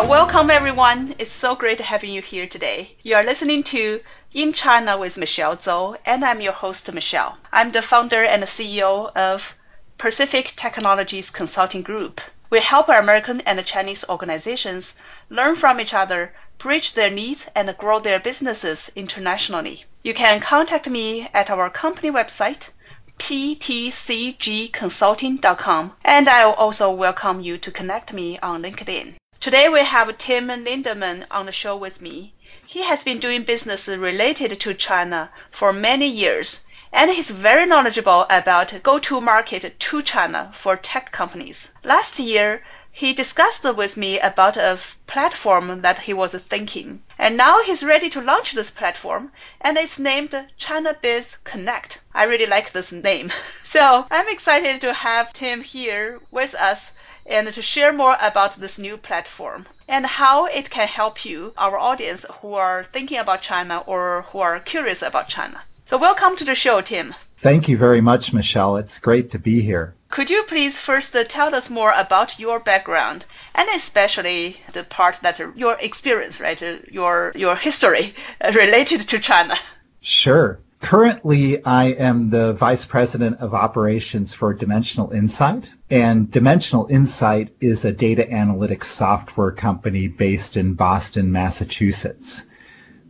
Uh, welcome, everyone. It's so great having you here today. You are listening to In China with Michelle Zhou, and I'm your host, Michelle. I'm the founder and CEO of Pacific Technologies Consulting Group. We help our American and Chinese organizations learn from each other, bridge their needs, and grow their businesses internationally. You can contact me at our company website, ptcgconsulting.com, and I will also welcome you to connect me on LinkedIn. Today we have Tim Lindeman on the show with me. He has been doing business related to China for many years, and he's very knowledgeable about go-to-market to China for tech companies. Last year, he discussed with me about a platform that he was thinking, and now he's ready to launch this platform, and it's named China Biz Connect. I really like this name. So I'm excited to have Tim here with us and to share more about this new platform and how it can help you, our audience who are thinking about China or who are curious about China. So, welcome to the show, Tim. Thank you very much, Michelle. It's great to be here. Could you please first uh, tell us more about your background and especially the part that your experience, right, uh, your your history uh, related to China? Sure. Currently, I am the Vice President of Operations for Dimensional Insight. And Dimensional Insight is a data analytics software company based in Boston, Massachusetts.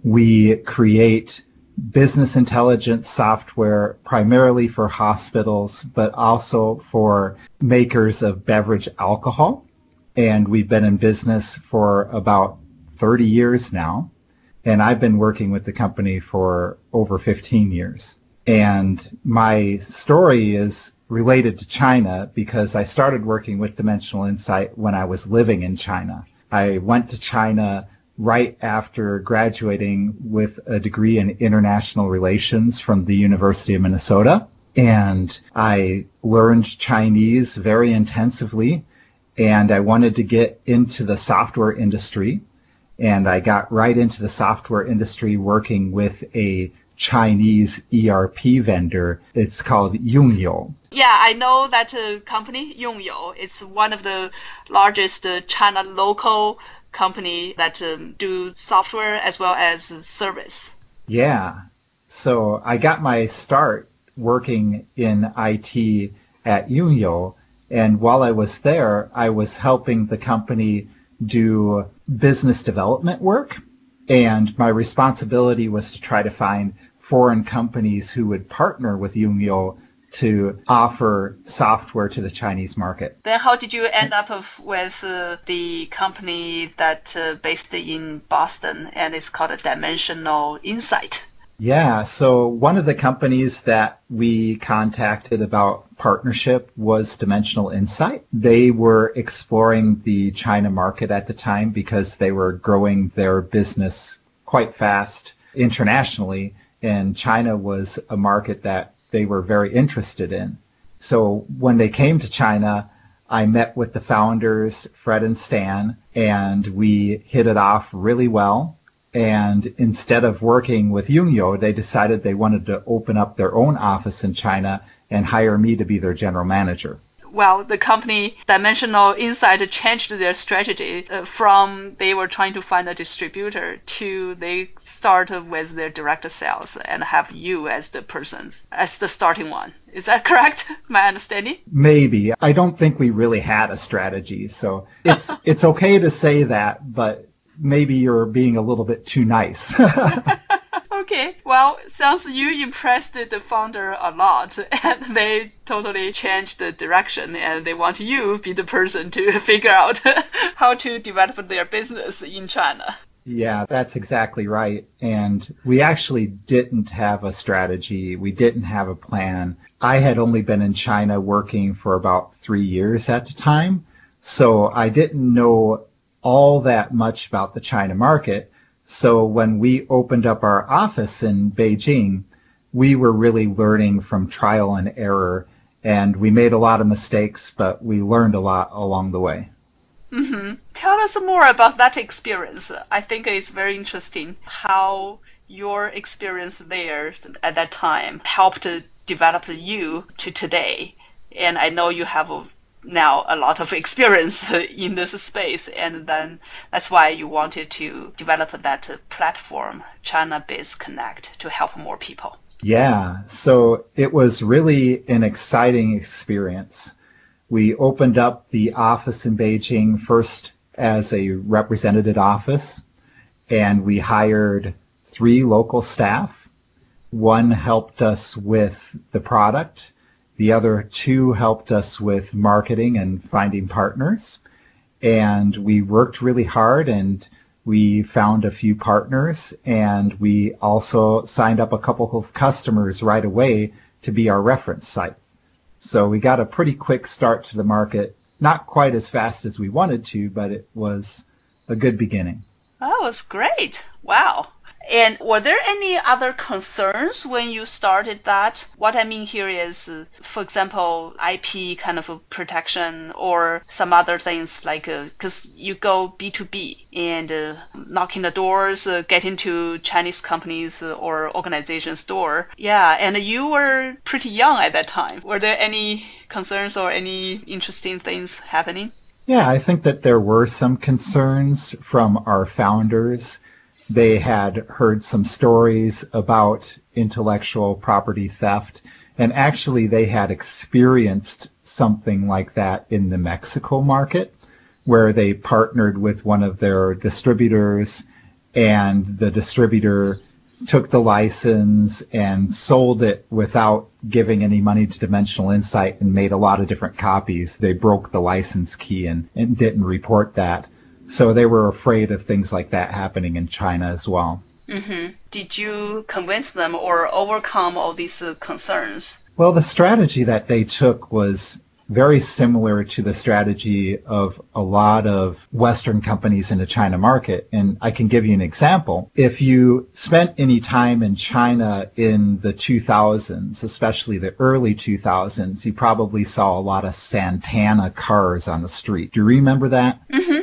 We create business intelligence software primarily for hospitals, but also for makers of beverage alcohol. And we've been in business for about 30 years now and I've been working with the company for over 15 years. And my story is related to China because I started working with Dimensional Insight when I was living in China. I went to China right after graduating with a degree in international relations from the University of Minnesota. And I learned Chinese very intensively. And I wanted to get into the software industry and I got right into the software industry working with a Chinese ERP vendor. It's called Yongyou. Yeah, I know that uh, company, Yongyou. It's one of the largest uh, China local company that um, do software as well as service. Yeah. So I got my start working in IT at Yongyou. And while I was there, I was helping the company do business development work. And my responsibility was to try to find foreign companies who would partner with Yongyou to offer software to the Chinese market. Then how did you end up with uh, the company that uh, based in Boston and it's called Dimensional Insight? Yeah, so one of the companies that we contacted about partnership was Dimensional Insight. They were exploring the China market at the time because they were growing their business quite fast internationally, and China was a market that they were very interested in. So when they came to China, I met with the founders, Fred and Stan, and we hit it off really well and instead of working with Yongyou, they decided they wanted to open up their own office in China and hire me to be their general manager. Well, the company Dimensional Insight changed their strategy uh, from they were trying to find a distributor to they started with their direct sales and have you as the person, as the starting one. Is that correct? My understanding? Maybe. I don't think we really had a strategy. So it's, it's okay to say that, but maybe you're being a little bit too nice. okay, well, sounds you impressed the founder a lot, and they totally changed the direction, and they want you to be the person to figure out how to develop their business in China. Yeah, that's exactly right. And we actually didn't have a strategy. We didn't have a plan. I had only been in China working for about three years at the time. So I didn't know all that much about the China market. So when we opened up our office in Beijing, we were really learning from trial and error and we made a lot of mistakes, but we learned a lot along the way. Mm-hmm. Tell us more about that experience. I think it's very interesting how your experience there at that time helped develop you to today. And I know you have now a lot of experience in this space, and then that's why you wanted to develop that platform, China Biz Connect, to help more people. Yeah, so it was really an exciting experience. We opened up the office in Beijing first as a representative office, and we hired three local staff. One helped us with the product, the other two helped us with marketing and finding partners. And we worked really hard and we found a few partners and we also signed up a couple of customers right away to be our reference site. So we got a pretty quick start to the market, not quite as fast as we wanted to, but it was a good beginning. That was great. Wow. And were there any other concerns when you started that? What I mean here is, for example, IP kind of protection or some other things like, because uh, you go B2B and uh, knocking the doors, uh, get into Chinese companies or organizations' door. Yeah, and you were pretty young at that time. Were there any concerns or any interesting things happening? Yeah, I think that there were some concerns from our founders they had heard some stories about intellectual property theft, and actually they had experienced something like that in the Mexico market, where they partnered with one of their distributors, and the distributor took the license and sold it without giving any money to Dimensional Insight and made a lot of different copies. They broke the license key and, and didn't report that. So they were afraid of things like that happening in China as well. Mm-hmm. Did you convince them or overcome all these uh, concerns? Well, the strategy that they took was very similar to the strategy of a lot of Western companies in the China market. And I can give you an example. If you spent any time in China in the 2000s, especially the early 2000s, you probably saw a lot of Santana cars on the street. Do you remember that? Mm-hmm.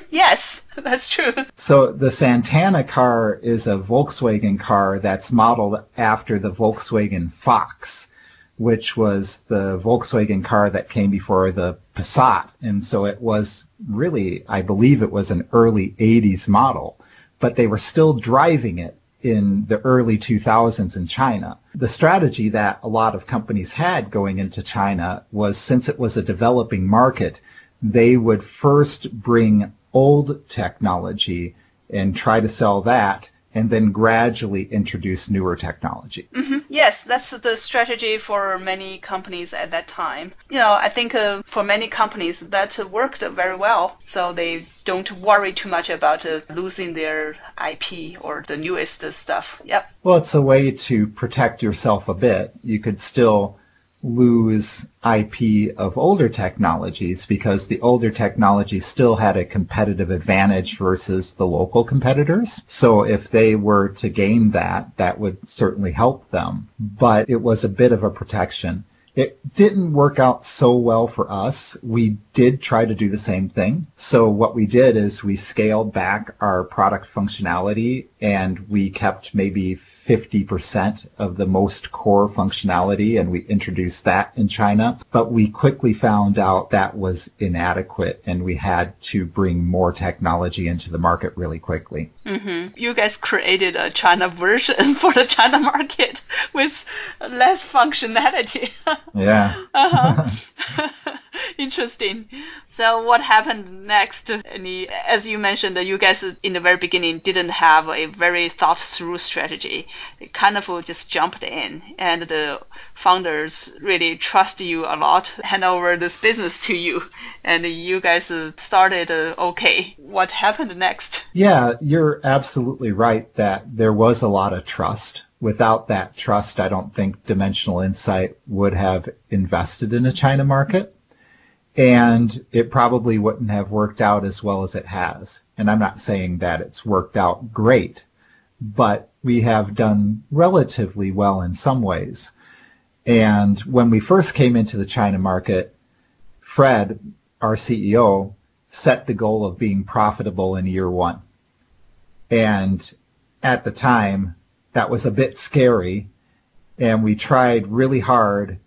That's true. So the Santana car is a Volkswagen car that's modeled after the Volkswagen Fox which was the Volkswagen car that came before the Passat. And so it was really, I believe it was an early 80s model, but they were still driving it in the early 2000s in China. The strategy that a lot of companies had going into China was since it was a developing market, they would first bring old technology and try to sell that and then gradually introduce newer technology. Mm-hmm. Yes, that's the strategy for many companies at that time. You know, I think uh, for many companies that worked very well, so they don't worry too much about uh, losing their IP or the newest stuff. Yep. Well, it's a way to protect yourself a bit. You could still lose IP of older technologies because the older technology still had a competitive advantage versus the local competitors. So if they were to gain that, that would certainly help them. But it was a bit of a protection. It didn't work out so well for us. We did try to do the same thing. So what we did is we scaled back our product functionality and we kept maybe 50% of the most core functionality and we introduced that in China. But we quickly found out that was inadequate and we had to bring more technology into the market really quickly. Mm-hmm. You guys created a China version for the China market with less functionality. yeah. uh-huh. Interesting. So what happened next? Any, as you mentioned, you guys in the very beginning didn't have a very thought through strategy. They kind of just jumped in, and the founders really trust you a lot, hand over this business to you, and you guys started uh, okay. What happened next? Yeah, you're absolutely right that there was a lot of trust without that trust, I don't think Dimensional Insight would have invested in a China market. and it probably wouldn't have worked out as well as it has. And I'm not saying that it's worked out great, but we have done relatively well in some ways. And when we first came into the China market, Fred, our CEO, set the goal of being profitable in year one. And at the time, that was a bit scary. And we tried really hard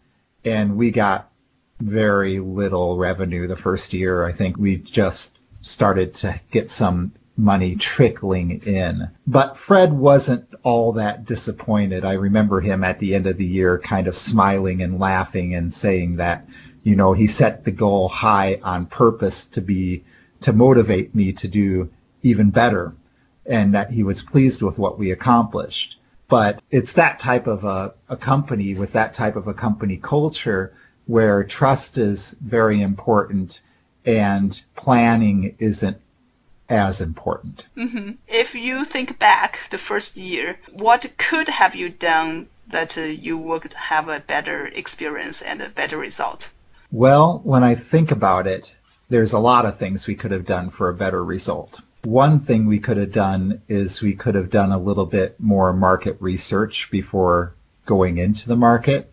and we got very little revenue the first year. I think we just started to get some money trickling in. But Fred wasn't all that disappointed. I remember him at the end of the year kind of smiling and laughing and saying that, you know, he set the goal high on purpose to be, to motivate me to do even better and that he was pleased with what we accomplished. But it's that type of a, a company with that type of a company culture where trust is very important and planning isn't as important. Mm-hmm. If you think back the first year, what could have you done that uh, you would have a better experience and a better result? Well, when I think about it, there's a lot of things we could have done for a better result. One thing we could have done is we could have done a little bit more market research before going into the market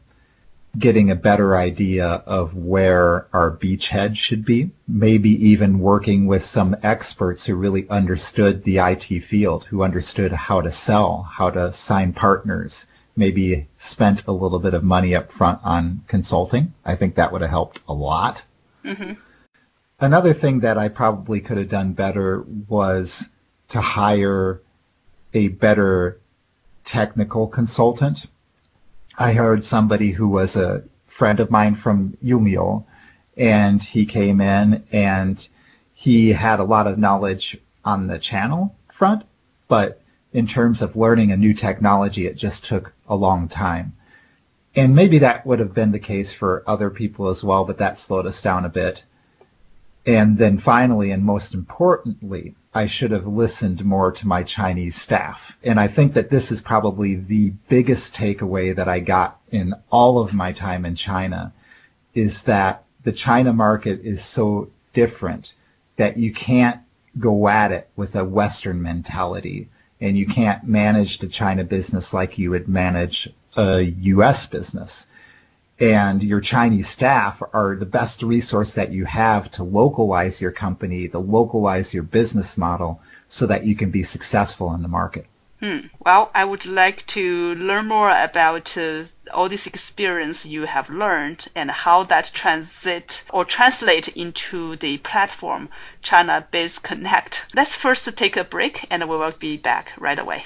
getting a better idea of where our beachhead should be, maybe even working with some experts who really understood the IT field, who understood how to sell, how to sign partners, maybe spent a little bit of money up front on consulting. I think that would have helped a lot. Mm-hmm. Another thing that I probably could have done better was to hire a better technical consultant I hired somebody who was a friend of mine from Yongyou, and he came in and he had a lot of knowledge on the channel front, but in terms of learning a new technology, it just took a long time. And maybe that would have been the case for other people as well, but that slowed us down a bit. And then finally, and most importantly, I should have listened more to my Chinese staff. And I think that this is probably the biggest takeaway that I got in all of my time in China is that the China market is so different that you can't go at it with a Western mentality and you can't manage the China business like you would manage a US business and your Chinese staff are the best resource that you have to localize your company, to localize your business model so that you can be successful in the market. Hmm. Well, I would like to learn more about uh, all this experience you have learned and how that transit or translate into the platform China Biz Connect. Let's first take a break and we will be back right away.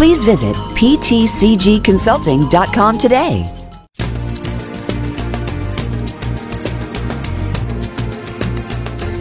Please visit ptcgconsulting.com today.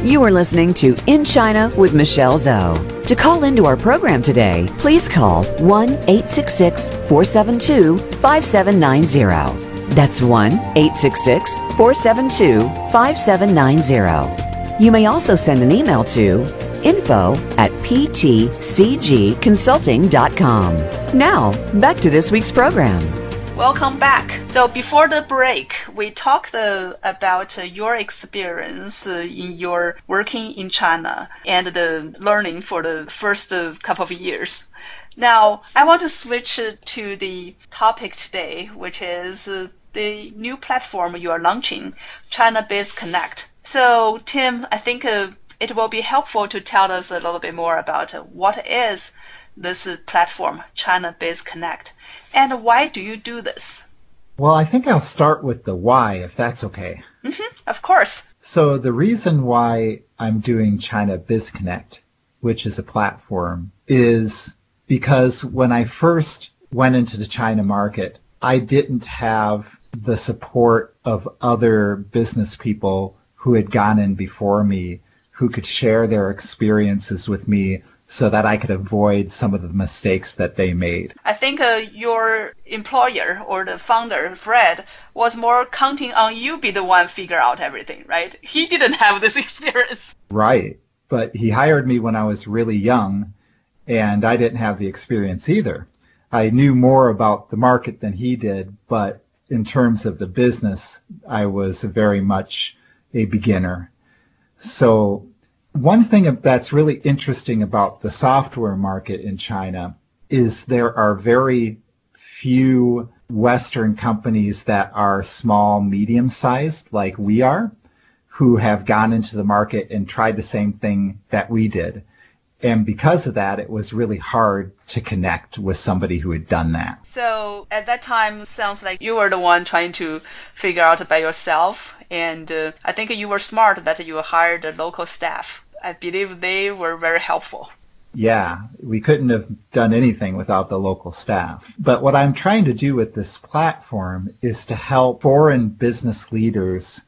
You are listening to In China with Michelle Zhou. To call into our program today, please call 1 866 472 5790. That's 1 866 472 5790. You may also send an email to info at ptcgconsulting.com. Now, back to this week's program. Welcome back. So before the break, we talked uh, about uh, your experience uh, in your working in China and the learning for the first uh, couple of years. Now, I want to switch uh, to the topic today, which is uh, the new platform you are launching, China Biz Connect. So, Tim, I think it will be helpful to tell us a little bit more about what is this platform, China Biz Connect, and why do you do this? Well, I think I'll start with the why, if that's okay. Mm-hmm, of course. So, the reason why I'm doing China Biz Connect, which is a platform, is because when I first went into the China market, I didn't have the support of other business people who had gone in before me who could share their experiences with me so that I could avoid some of the mistakes that they made. I think uh, your employer or the founder, Fred, was more counting on you be the one figure out everything, right? He didn't have this experience. Right. But he hired me when I was really young and I didn't have the experience either. I knew more about the market than he did, but in terms of the business, I was very much a beginner. So one thing that's really interesting about the software market in China is there are very few Western companies that are small, medium sized, like we are, who have gone into the market and tried the same thing that we did. And because of that, it was really hard to connect with somebody who had done that. So at that time, sounds like you were the one trying to figure out by yourself. And uh, I think you were smart that you hired a local staff. I believe they were very helpful. Yeah, we couldn't have done anything without the local staff. But what I'm trying to do with this platform is to help foreign business leaders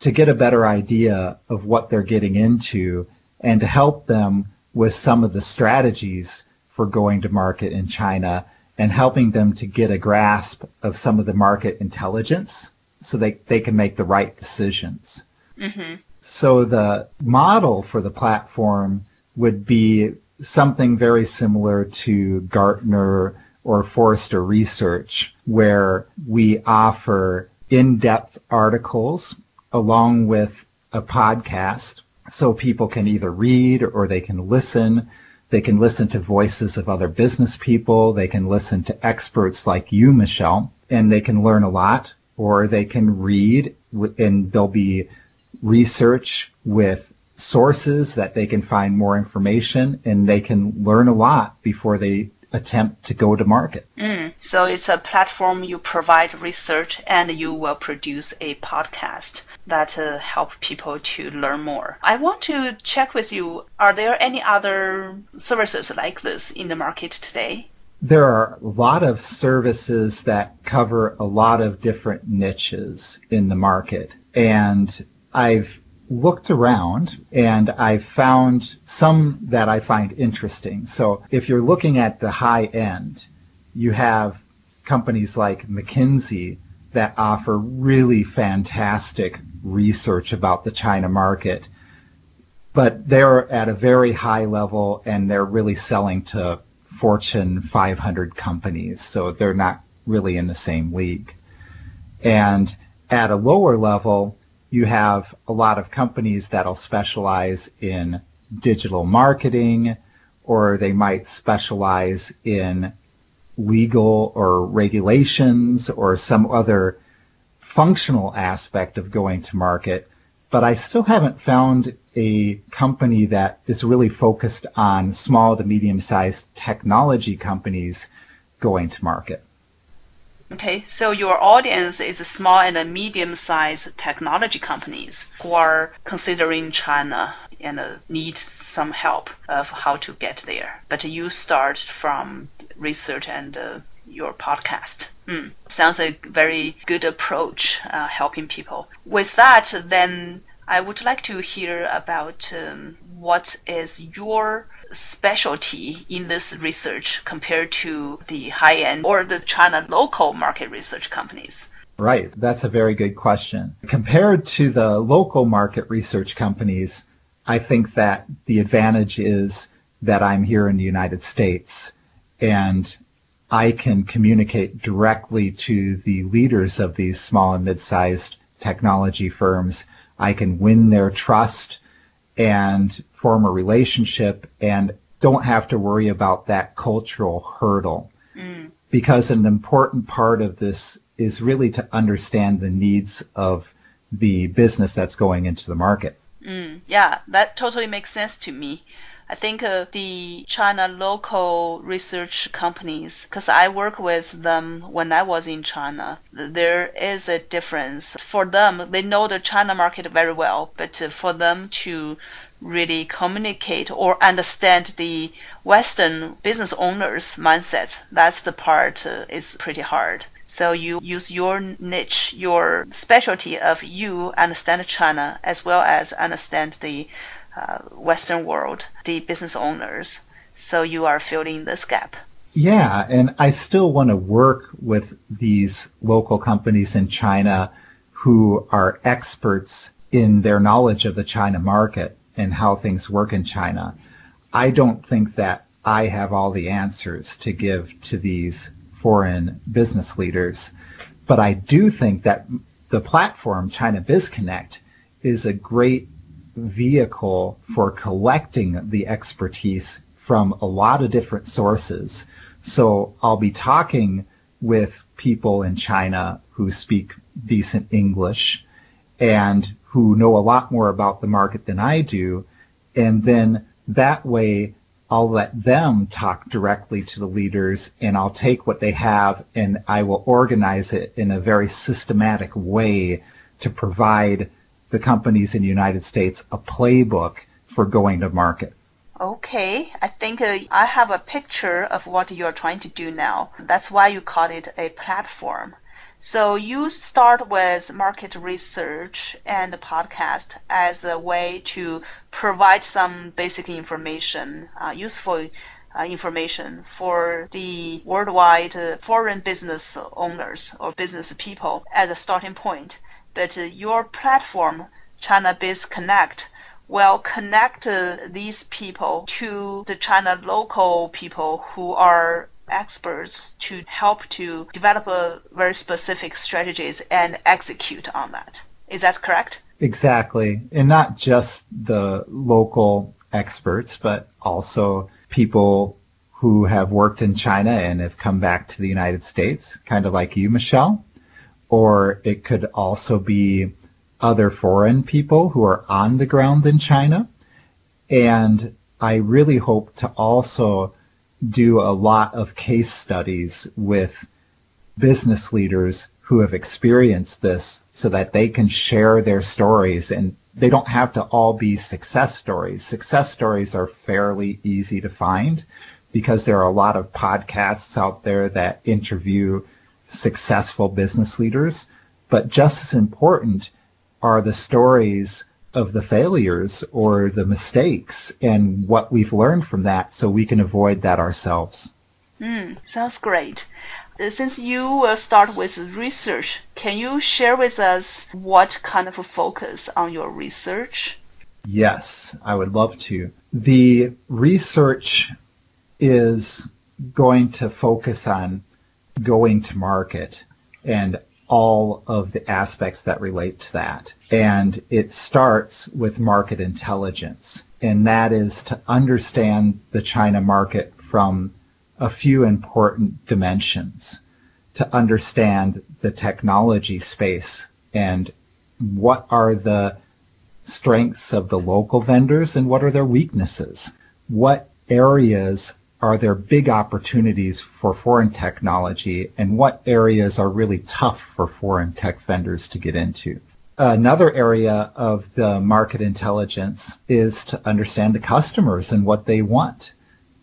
to get a better idea of what they're getting into and to help them with some of the strategies for going to market in China and helping them to get a grasp of some of the market intelligence so they, they can make the right decisions. Mm-hmm. So the model for the platform would be something very similar to Gartner or Forrester Research, where we offer in-depth articles along with a podcast so people can either read or they can listen. They can listen to voices of other business people. They can listen to experts like you, Michelle, and they can learn a lot or they can read and there'll be research with sources that they can find more information and they can learn a lot before they attempt to go to market. Mm, so it's a platform you provide research and you will produce a podcast that uh, help people to learn more. I want to check with you, are there any other services like this in the market today? There are a lot of services that cover a lot of different niches in the market. And I've looked around and I've found some that I find interesting. So if you're looking at the high end, you have companies like McKinsey that offer really fantastic research about the China market. But they're at a very high level and they're really selling to Fortune 500 companies. So they're not really in the same league. And at a lower level, you have a lot of companies that'll specialize in digital marketing or they might specialize in legal or regulations or some other functional aspect of going to market. But I still haven't found a company that is really focused on small to medium sized technology companies going to market. Okay, so your audience is small and a medium sized technology companies who are considering China and uh, need some help of how to get there. But you start from research and uh, your podcast. Mm. Sounds a very good approach, uh, helping people. With that, then I would like to hear about um, what is your specialty in this research compared to the high end or the China local market research companies? Right, that's a very good question. Compared to the local market research companies, I think that the advantage is that I'm here in the United States and I can communicate directly to the leaders of these small and mid-sized technology firms. I can win their trust and form a relationship and don't have to worry about that cultural hurdle. Mm. Because an important part of this is really to understand the needs of the business that's going into the market. Mm, yeah, that totally makes sense to me. I think uh, the China local research companies, because I work with them when I was in China, there is a difference. For them, they know the China market very well, but uh, for them to really communicate or understand the Western business owners' mindset, that's the part uh, is pretty hard. So you use your niche, your specialty of you understand China as well as understand the uh, Western world, the business owners. So you are filling this gap. Yeah, and I still want to work with these local companies in China who are experts in their knowledge of the China market and how things work in China. I don't think that I have all the answers to give to these foreign business leaders. But I do think that the platform, China BizConnect, is a great vehicle for collecting the expertise from a lot of different sources. So I'll be talking with people in China who speak decent English and who know a lot more about the market than I do. And then that way I'll let them talk directly to the leaders and I'll take what they have and I will organize it in a very systematic way to provide the companies in the United States a playbook for going to market. Okay, I think uh, I have a picture of what you're trying to do now. That's why you call it a platform. So you start with market research and podcast as a way to provide some basic information, uh, useful uh, information for the worldwide uh, foreign business owners or business people as a starting point. But your platform, China Biz Connect, will connect these people to the China local people who are experts to help to develop very specific strategies and execute on that. Is that correct? Exactly. And not just the local experts, but also people who have worked in China and have come back to the United States, kind of like you, Michelle. Or it could also be other foreign people who are on the ground in China. And I really hope to also do a lot of case studies with business leaders who have experienced this so that they can share their stories and they don't have to all be success stories. Success stories are fairly easy to find because there are a lot of podcasts out there that interview successful business leaders. But just as important are the stories of the failures or the mistakes and what we've learned from that so we can avoid that ourselves. Mm, sounds great. Uh, since you will start with research, can you share with us what kind of a focus on your research? Yes, I would love to. The research is going to focus on going to market and all of the aspects that relate to that. And it starts with market intelligence, and that is to understand the China market from a few important dimensions, to understand the technology space and what are the strengths of the local vendors and what are their weaknesses. What areas are there big opportunities for foreign technology and what areas are really tough for foreign tech vendors to get into? Another area of the market intelligence is to understand the customers and what they want.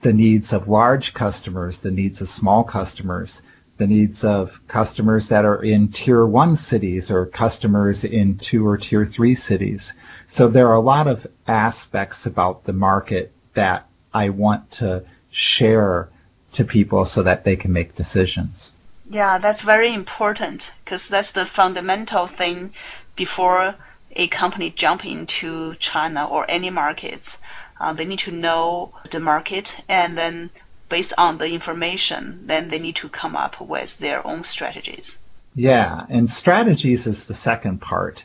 The needs of large customers, the needs of small customers, the needs of customers that are in tier one cities or customers in two or tier three cities. So there are a lot of aspects about the market that I want to share to people so that they can make decisions. Yeah, that's very important because that's the fundamental thing before a company jump into China or any markets. Uh, they need to know the market and then based on the information, then they need to come up with their own strategies. Yeah, and strategies is the second part.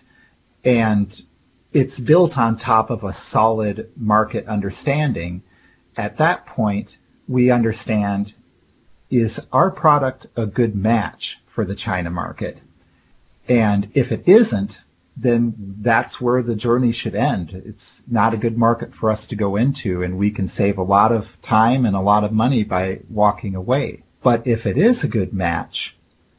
And it's built on top of a solid market understanding at that point, we understand is our product a good match for the China market? And if it isn't, then that's where the journey should end. It's not a good market for us to go into, and we can save a lot of time and a lot of money by walking away. But if it is a good match,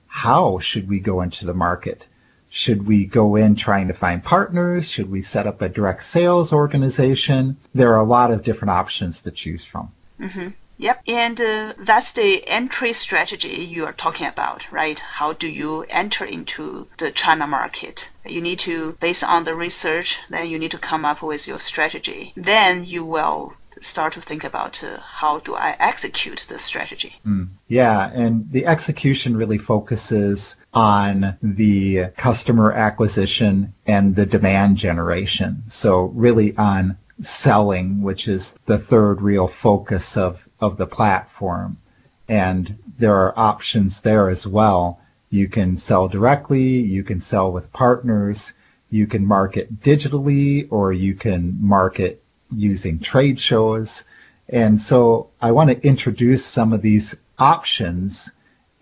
how should we go into the market? Should we go in trying to find partners? Should we set up a direct sales organization? There are a lot of different options to choose from. Mm-hmm. Yep. And uh, that's the entry strategy you are talking about, right? How do you enter into the China market? You need to, based on the research, then you need to come up with your strategy. Then you will start to think about uh, how do I execute the strategy. Mm. Yeah, and the execution really focuses on the customer acquisition and the demand generation. So really on selling, which is the third real focus of, of the platform. And there are options there as well. You can sell directly, you can sell with partners, you can market digitally, or you can market using trade shows. And so I want to introduce some of these options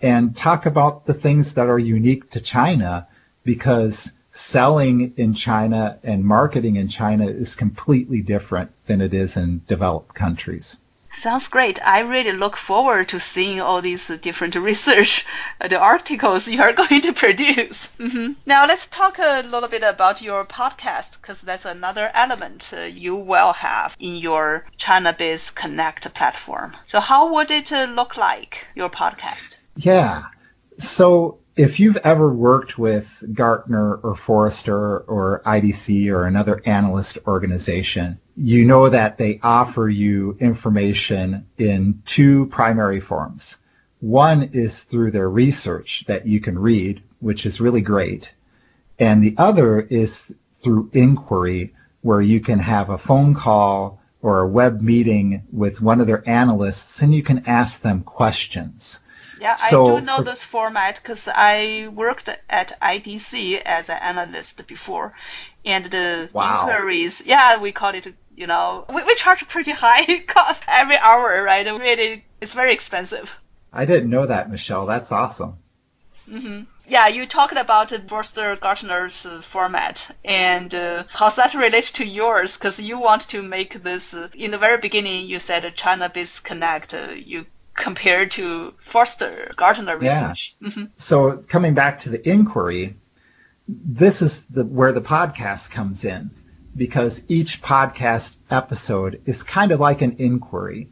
and talk about the things that are unique to China because selling in China and marketing in China is completely different than it is in developed countries. Sounds great. I really look forward to seeing all these different research, uh, the articles you are going to produce. Mm-hmm. Now let's talk a little bit about your podcast because that's another element uh, you will have in your China Biz Connect platform. So how would it uh, look like your podcast? Yeah. So if you've ever worked with Gartner or Forrester or IDC or another analyst organization, you know that they offer you information in two primary forms. One is through their research that you can read, which is really great. And the other is through inquiry, where you can have a phone call or a web meeting with one of their analysts and you can ask them questions. Yeah, so, I do know this format because I worked at IDC as an analyst before, and the wow. inquiries. Yeah, we call it. You know, we, we charge pretty high cost every hour, right? Really, it's very expensive. I didn't know that, Michelle. That's awesome. Mm-hmm. Yeah, you talked about Forrester Gartner's format and uh, how that relates to yours because you want to make this. Uh, in the very beginning, you said China Biz Connect. Uh, you compared to Forrester Gartner research. Yeah. Mm-hmm. So coming back to the inquiry, this is the where the podcast comes in because each podcast episode is kind of like an inquiry.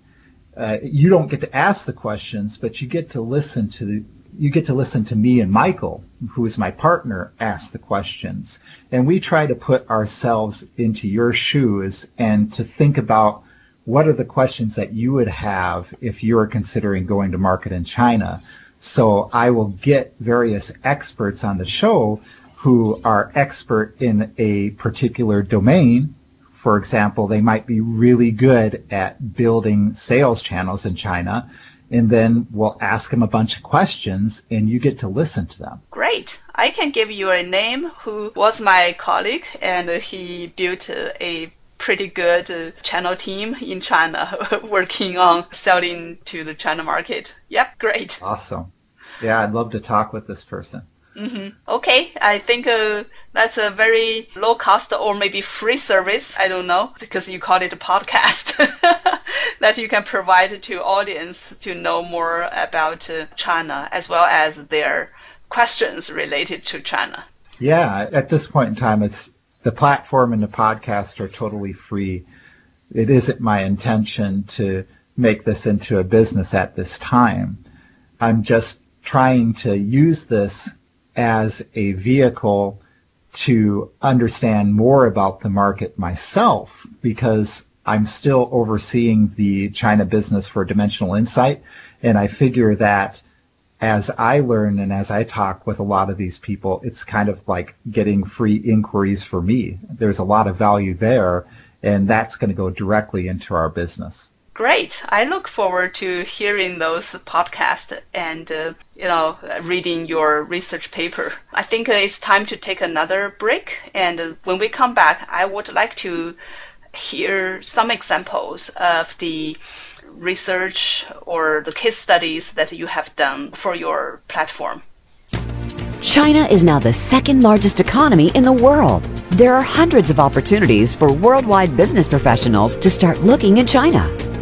Uh, you don't get to ask the questions, but you get to listen to the, you get to listen to me and Michael, who is my partner, ask the questions. And we try to put ourselves into your shoes and to think about what are the questions that you would have if you were considering going to market in China? So I will get various experts on the show who are expert in a particular domain. For example, they might be really good at building sales channels in China. And then we'll ask them a bunch of questions and you get to listen to them. Great. I can give you a name who was my colleague and he built a pretty good uh, channel team in China working on selling to the China market. Yep, great. Awesome. Yeah, I'd love to talk with this person. Mm-hmm. Okay, I think uh, that's a very low cost or maybe free service. I don't know because you call it a podcast that you can provide to audience to know more about uh, China as well as their questions related to China. Yeah, at this point in time, it's the platform and the podcast are totally free. It isn't my intention to make this into a business at this time. I'm just trying to use this as a vehicle to understand more about the market myself because I'm still overseeing the China business for Dimensional Insight. And I figure that as I learn and as I talk with a lot of these people, it's kind of like getting free inquiries for me. There's a lot of value there, and that's going to go directly into our business. Great. I look forward to hearing those podcasts and, uh, you know, reading your research paper. I think it's time to take another break. And when we come back, I would like to hear some examples of the research or the case studies that you have done for your platform? China is now the second largest economy in the world. There are hundreds of opportunities for worldwide business professionals to start looking in China.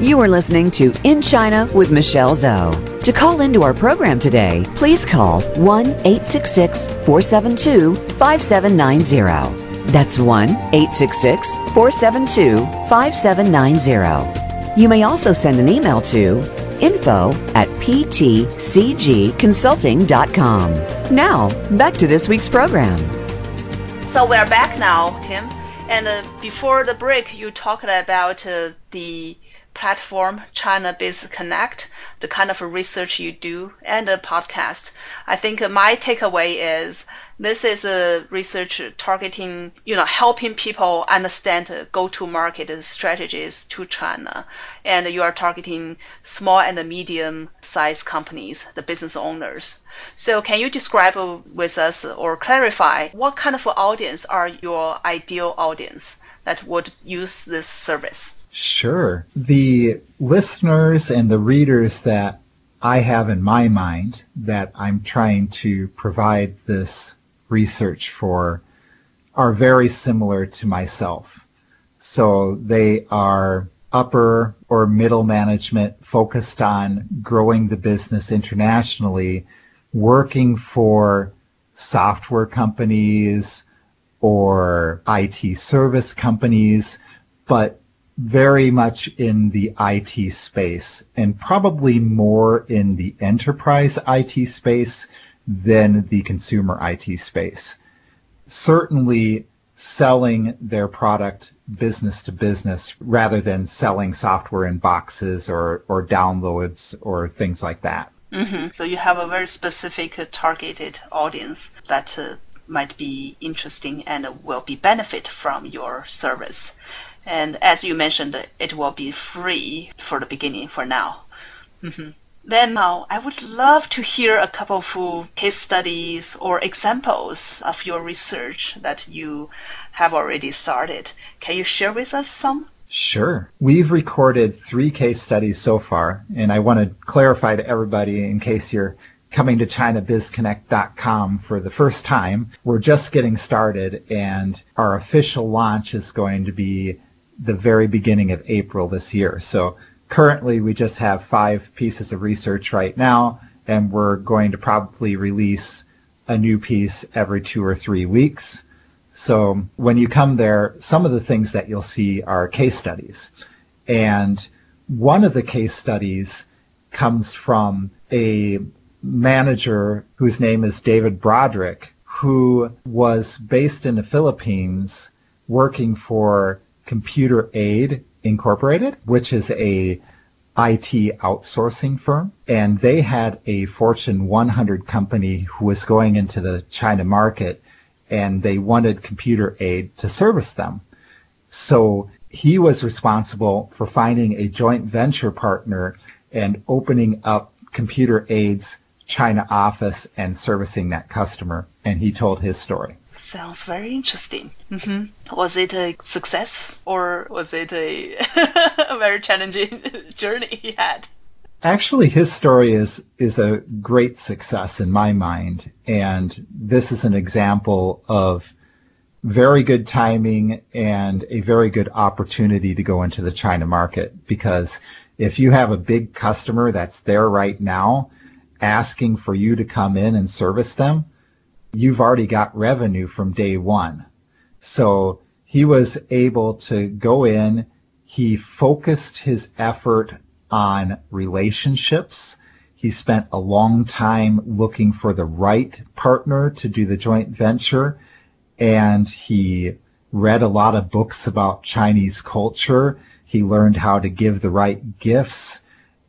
You are listening to In China with Michelle Zhou. To call into our program today, please call 1 866 472 5790. That's 1 866 472 5790. You may also send an email to info at ptcgconsulting.com. Now, back to this week's program. So we're back now, Tim. And uh, before the break, you talked about uh, the platform China Biz Connect, the kind of research you do, and a podcast. I think my takeaway is this is a research targeting, you know, helping people understand go-to-market strategies to China, and you are targeting small and medium-sized companies, the business owners. So can you describe with us or clarify what kind of audience are your ideal audience that would use this service? Sure. The listeners and the readers that I have in my mind that I'm trying to provide this research for are very similar to myself. So they are upper or middle management focused on growing the business internationally, working for software companies or IT service companies, but very much in the IT space and probably more in the enterprise IT space than the consumer IT space. Certainly selling their product business to business rather than selling software in boxes or, or downloads or things like that. Mm-hmm. So you have a very specific uh, targeted audience that uh, might be interesting and will be benefit from your service. And as you mentioned, it will be free for the beginning for now. Mm-hmm. Then now, I would love to hear a couple of case studies or examples of your research that you have already started. Can you share with us some? Sure. We've recorded three case studies so far, and I want to clarify to everybody in case you're coming to ChinaBizConnect.com for the first time. We're just getting started, and our official launch is going to be the very beginning of April this year. So currently we just have five pieces of research right now, and we're going to probably release a new piece every two or three weeks. So when you come there, some of the things that you'll see are case studies. And one of the case studies comes from a manager whose name is David Broderick, who was based in the Philippines working for Computer Aid Incorporated, which is a IT outsourcing firm, and they had a Fortune 100 company who was going into the China market, and they wanted Computer Aid to service them. So he was responsible for finding a joint venture partner and opening up Computer Aid's China office and servicing that customer. And he told his story. Sounds very interesting. Mm-hmm. Was it a success or was it a, a very challenging journey he had? Actually, his story is is a great success in my mind, and this is an example of very good timing and a very good opportunity to go into the China market. Because if you have a big customer that's there right now, asking for you to come in and service them, you've already got revenue from day one. So he was able to go in. He focused his effort on relationships. He spent a long time looking for the right partner to do the joint venture. And he read a lot of books about Chinese culture. He learned how to give the right gifts.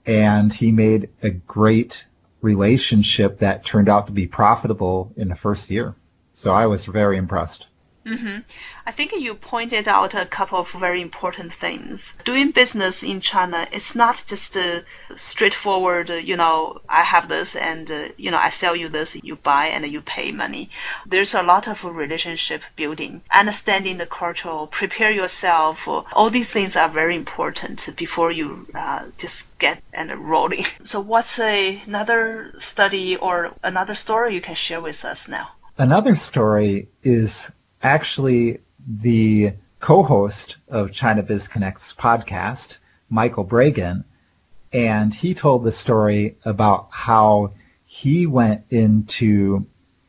And he made a great relationship that turned out to be profitable in the first year. So I was very impressed. Mm-hmm. I think you pointed out a couple of very important things. Doing business in China, it's not just a straightforward, you know, I have this and, uh, you know, I sell you this, you buy and you pay money. There's a lot of relationship building, understanding the culture, prepare yourself. All these things are very important before you uh, just get and rolling. So what's a, another study or another story you can share with us now? Another story is actually the co-host of China Biz Connect's podcast, Michael Bragan, and he told the story about how he went into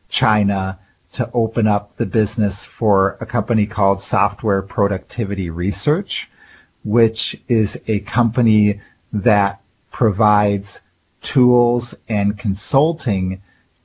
China to open up the business for a company called Software Productivity Research, which is a company that provides tools and consulting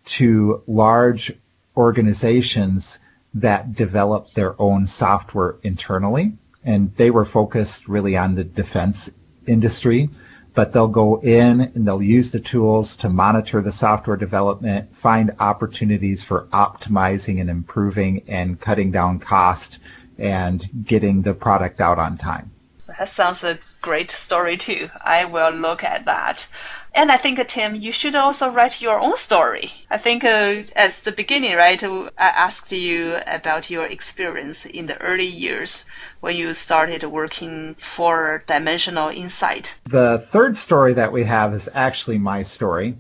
to large organizations that develop their own software internally. And they were focused really on the defense industry, but they'll go in and they'll use the tools to monitor the software development, find opportunities for optimizing and improving and cutting down cost and getting the product out on time. That sounds a great story too. I will look at that. And I think, Tim, you should also write your own story. I think uh, as the beginning, right, I asked you about your experience in the early years when you started working for Dimensional Insight. The third story that we have is actually my story.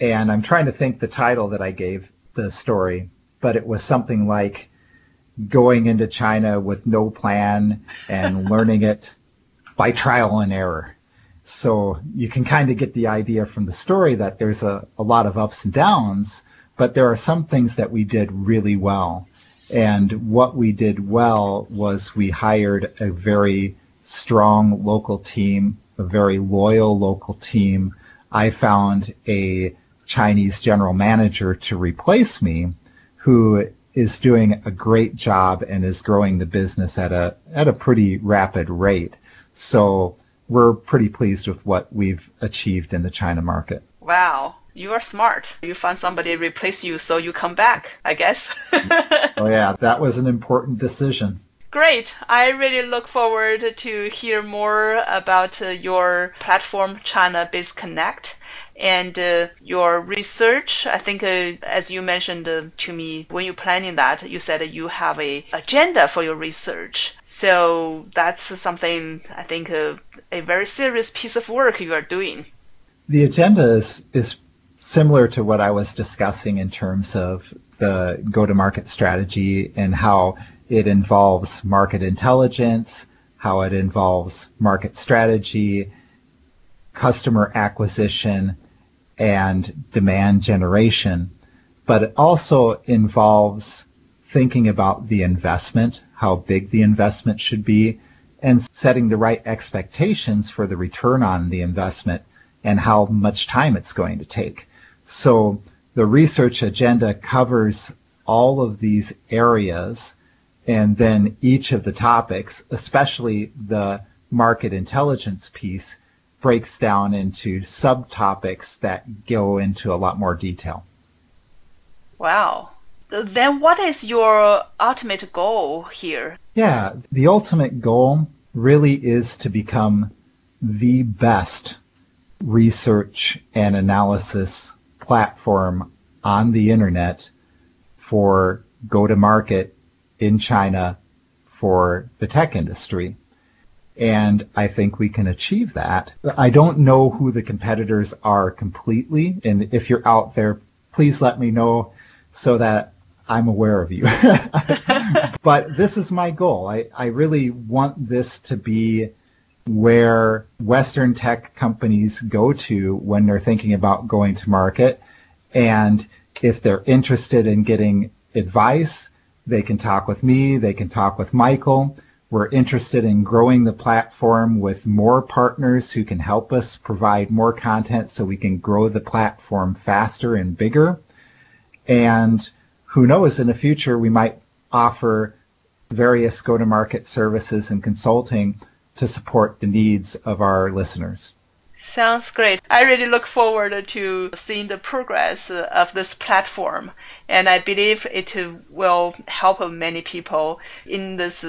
And I'm trying to think the title that I gave the story, but it was something like going into China with no plan and learning it by trial and error. So you can kind of get the idea from the story that there's a, a lot of ups and downs, but there are some things that we did really well. And what we did well was we hired a very strong local team, a very loyal local team. I found a Chinese general manager to replace me who is doing a great job and is growing the business at a at a pretty rapid rate. So we're pretty pleased with what we've achieved in the China market. Wow. You are smart. You find somebody replace you, so you come back, I guess. oh yeah, that was an important decision. Great. I really look forward to hear more about uh, your platform, China Biz Connect and uh, your research i think uh, as you mentioned uh, to me when you're planning that you said that you have a agenda for your research. So that's something i think uh, a very serious piece of work you are doing. The agenda is is similar to what i was discussing in terms of the go to market strategy and how it involves market intelligence how it involves market strategy customer acquisition and demand generation, but it also involves thinking about the investment, how big the investment should be, and setting the right expectations for the return on the investment and how much time it's going to take. So the research agenda covers all of these areas and then each of the topics, especially the market intelligence piece, breaks down into subtopics that go into a lot more detail. Wow. Then what is your ultimate goal here? Yeah, the ultimate goal really is to become the best research and analysis platform on the internet for go to market in China for the tech industry. And I think we can achieve that. I don't know who the competitors are completely. And if you're out there, please let me know so that I'm aware of you. but this is my goal. I, I really want this to be where Western tech companies go to when they're thinking about going to market. And if they're interested in getting advice, they can talk with me, they can talk with Michael. We're interested in growing the platform with more partners who can help us provide more content so we can grow the platform faster and bigger. And who knows, in the future, we might offer various go to market services and consulting to support the needs of our listeners. Sounds great. I really look forward to seeing the progress of this platform, and I believe it will help many people in this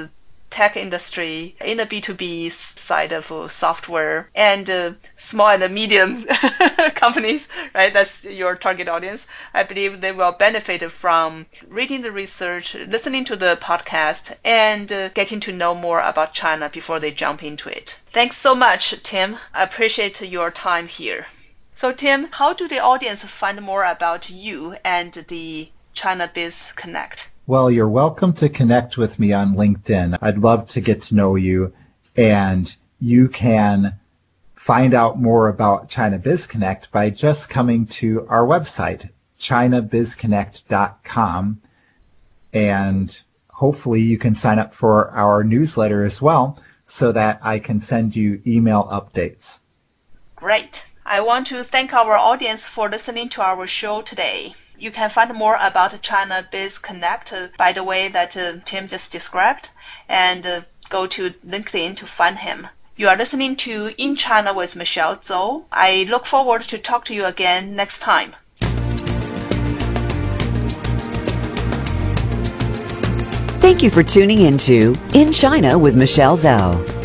tech industry, in the B2B side of software, and uh, small and medium companies, right? That's your target audience. I believe they will benefit from reading the research, listening to the podcast, and uh, getting to know more about China before they jump into it. Thanks so much, Tim. I appreciate your time here. So, Tim, how do the audience find more about you and the China Biz Connect? Well, you're welcome to connect with me on LinkedIn. I'd love to get to know you and you can find out more about China Biz Connect by just coming to our website, chinabizconnect.com. And hopefully you can sign up for our newsletter as well so that I can send you email updates. Great. I want to thank our audience for listening to our show today. You can find more about China Biz Connect by the way that uh, Tim just described and uh, go to LinkedIn to find him. You are listening to In China with Michelle Zhou. I look forward to talk to you again next time. Thank you for tuning into In China with Michelle Zhou.